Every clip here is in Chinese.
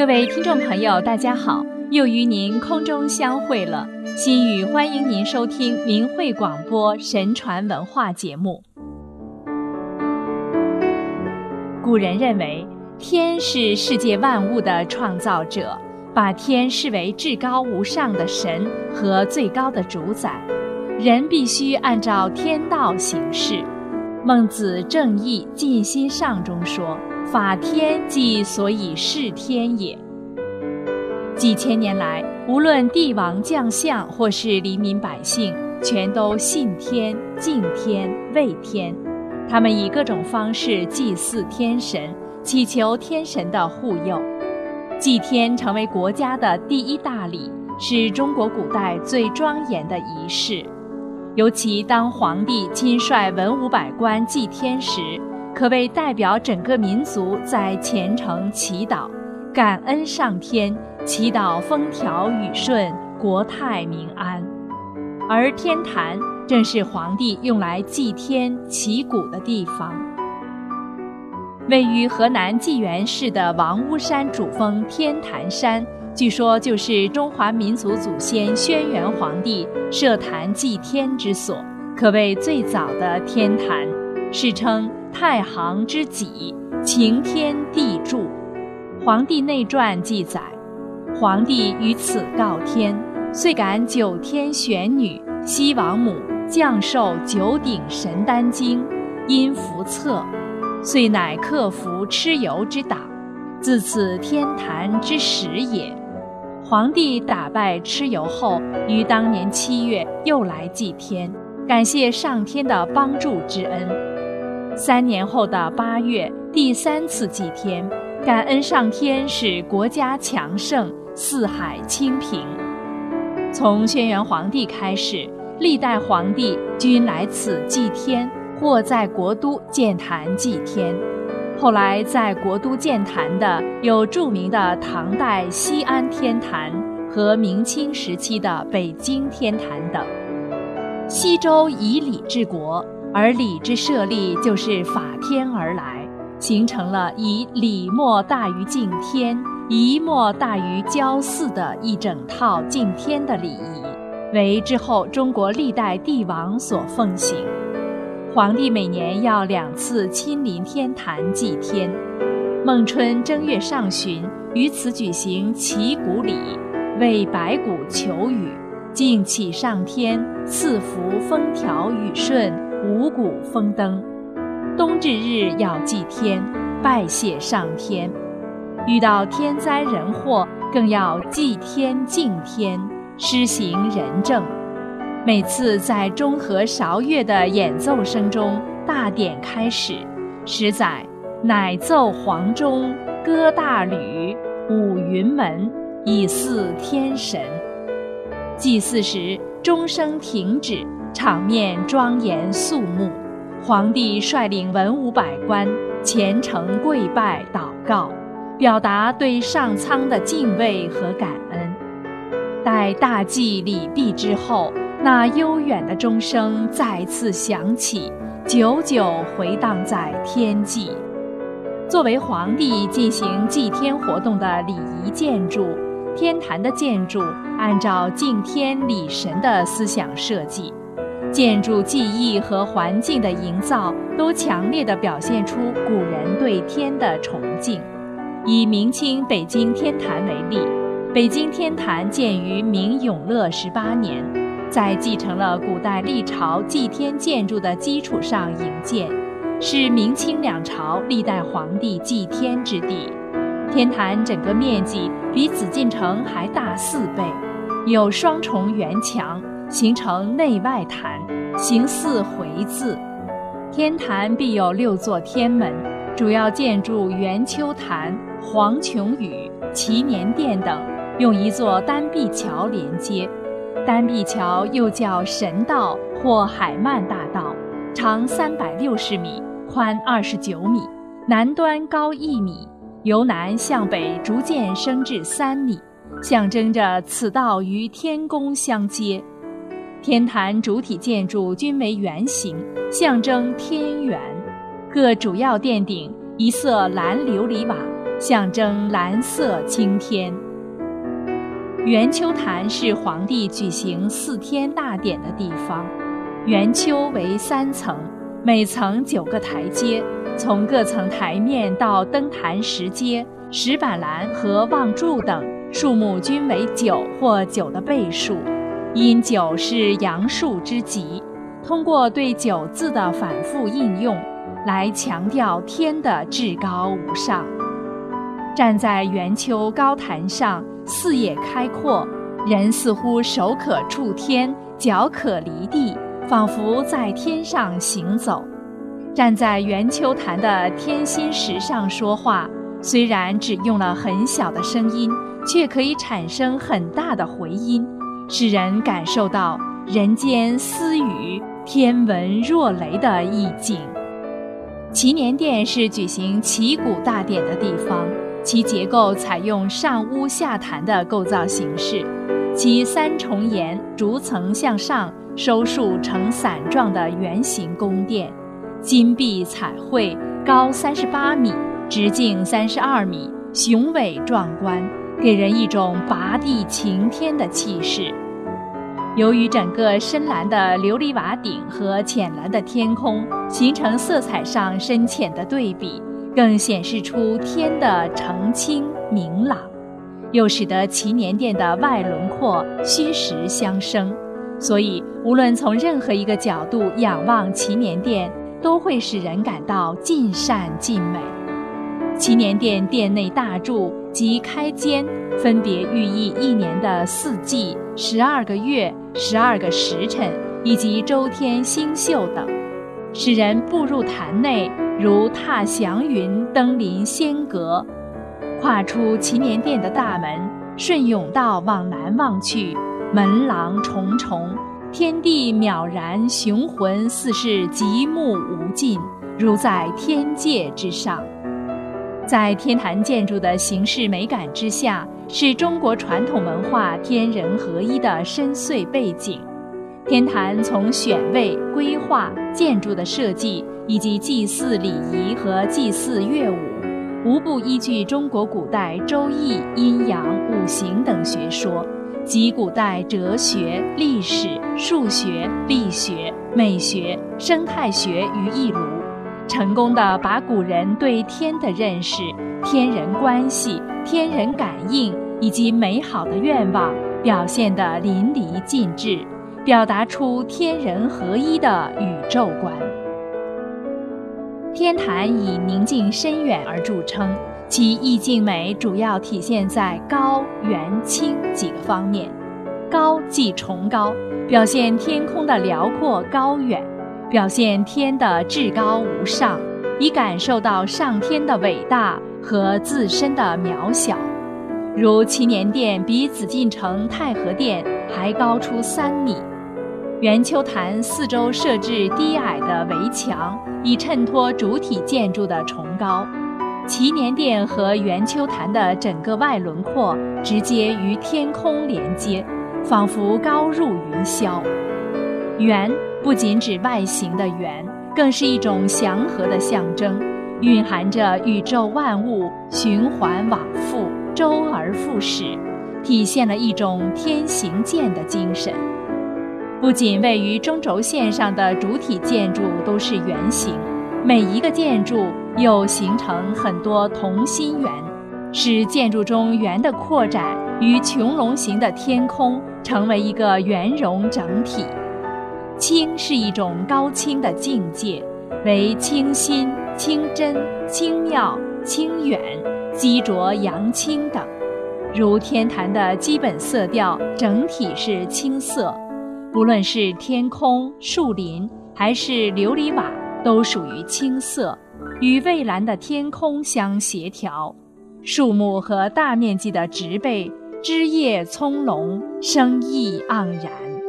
各位听众朋友，大家好，又与您空中相会了。心语欢迎您收听明慧广播神传文化节目。古人认为，天是世界万物的创造者，把天视为至高无上的神和最高的主宰，人必须按照天道行事。孟子正义尽心上中说。法天即所以事天也。几千年来，无论帝王将相或是黎民百姓，全都信天、敬天、畏天。他们以各种方式祭祀天神，祈求天神的护佑。祭天成为国家的第一大礼，是中国古代最庄严的仪式。尤其当皇帝亲率文武百官祭天时。可谓代表整个民族在虔诚祈祷，感恩上天，祈祷风调雨顺、国泰民安。而天坛正是皇帝用来祭天祈谷的地方。位于河南济源市的王屋山主峰天坛山，据说就是中华民族祖先轩辕皇帝设坛祭天之所，可谓最早的天坛，世称。太行之脊，擎天地柱。《黄帝内传》记载，皇帝于此告天，遂感九天玄女、西王母降授九鼎神丹经，因服测，遂乃克服蚩尤之党，自此天坛之始也。皇帝打败蚩尤后，于当年七月又来祭天，感谢上天的帮助之恩。三年后的八月，第三次祭天，感恩上天使国家强盛，四海清平。从轩辕皇帝开始，历代皇帝均来此祭天，或在国都建坛祭天。后来在国都建坛的有著名的唐代西安天坛和明清时期的北京天坛等。西周以礼治国。而礼之设立，就是法天而来，形成了以礼莫大于敬天，仪莫大于交祀的一整套敬天的礼仪，为之后中国历代帝王所奉行。皇帝每年要两次亲临天坛祭天，孟春正月上旬于此举行祈谷礼，为白骨求雨，敬祈上天赐福风调雨顺。五谷丰登，冬至日要祭天，拜谢上天；遇到天灾人祸，更要祭天敬天，施行仁政。每次在中和韶乐的演奏声中，大典开始，十载乃奏黄钟，歌大吕，舞云门，以祀天神。祭祀时，钟声停止。场面庄严肃穆，皇帝率领文武百官虔诚跪拜祷告，表达对上苍的敬畏和感恩。待大祭礼毕之后，那悠远的钟声再次响起，久久回荡在天际。作为皇帝进行祭天活动的礼仪建筑，天坛的建筑按照敬天礼神的思想设计。建筑技艺和环境的营造都强烈地表现出古人对天的崇敬。以明清北京天坛为例，北京天坛建于明永乐十八年，在继承了古代历朝祭天建筑的基础上营建，是明清两朝历代皇帝祭天之地。天坛整个面积比紫禁城还大四倍，有双重圆墙。形成内外坛，形似回字。天坛必有六座天门，主要建筑圆丘坛、黄琼宇、祈年殿等，用一座单壁桥连接。单壁桥又叫神道或海曼大道，长三百六十米，宽二十九米，南端高一米，由南向北逐渐升至三米，象征着此道与天宫相接。天坛主体建筑均为圆形，象征天元。各主要殿顶一色蓝琉璃瓦，象征蓝色青天。圆丘坛是皇帝举行四天大典的地方。圆丘为三层，每层九个台阶，从各层台面到登坛石阶、石板栏和望柱等，数目均为九或九的倍数。因九是阳数之极，通过对九字的反复应用，来强调天的至高无上。站在圆丘高坛上，视野开阔，人似乎手可触天，脚可离地，仿佛在天上行走。站在圆丘坛的天心石上说话，虽然只用了很小的声音，却可以产生很大的回音。使人感受到人间私语、天文若雷的意境。祈年殿是举行祈谷大典的地方，其结构采用上屋下坛的构造形式，其三重檐逐层向上收束成伞状的圆形宫殿，金碧彩绘，高三十八米，直径三十二米，雄伟壮观。给人一种拔地擎天的气势。由于整个深蓝的琉璃瓦顶和浅蓝的天空形成色彩上深浅的对比，更显示出天的澄清明朗，又使得祈年殿的外轮廓虚实相生。所以，无论从任何一个角度仰望祈年殿，都会使人感到尽善尽美。祈年殿殿内大柱及开间，分别寓意一年的四季、十二个月、十二个时辰以及周天星宿等，使人步入坛内如踏祥云登临仙阁。跨出祈年殿的大门，顺甬道往南望去，门廊重重，天地渺然，雄浑似是极目无尽，如在天界之上。在天坛建筑的形式美感之下，是中国传统文化天人合一的深邃背景。天坛从选位、规划、建筑的设计，以及祭祀礼仪和祭祀乐舞，无不依据中国古代周易、阴阳、五行等学说，集古代哲学、历史、数学、力学、美学、生态学于一炉。成功的把古人对天的认识、天人关系、天人感应以及美好的愿望表现得淋漓尽致，表达出天人合一的宇宙观。天坛以宁静深远而著称，其意境美主要体现在高、圆、清几个方面。高即崇高，表现天空的辽阔高远。表现天的至高无上，以感受到上天的伟大和自身的渺小。如祈年殿比紫禁城太和殿还高出三米，圆丘坛四周设置低矮的围墙，以衬托主体建筑的崇高。祈年殿和圆丘坛的整个外轮廓直接与天空连接，仿佛高入云霄。圆。不仅指外形的圆，更是一种祥和的象征，蕴含着宇宙万物循环往复、周而复始，体现了一种天行健的精神。不仅位于中轴线上的主体建筑都是圆形，每一个建筑又形成很多同心圆，使建筑中圆的扩展与穹隆形的天空成为一个圆融整体。清是一种高清的境界，为清新、清真、清妙、清远、积浊扬清等。如天坛的基本色调整体是青色，不论是天空、树林还是琉璃瓦，都属于青色，与蔚蓝的天空相协调。树木和大面积的植被，枝叶葱茏，生意盎然。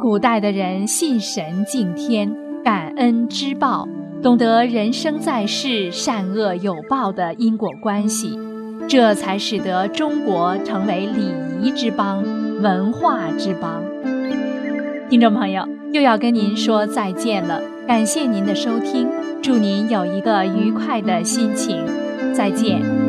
古代的人信神敬天，感恩知报，懂得人生在世善恶有报的因果关系，这才使得中国成为礼仪之邦、文化之邦。听众朋友，又要跟您说再见了，感谢您的收听。祝您有一个愉快的心情，再见。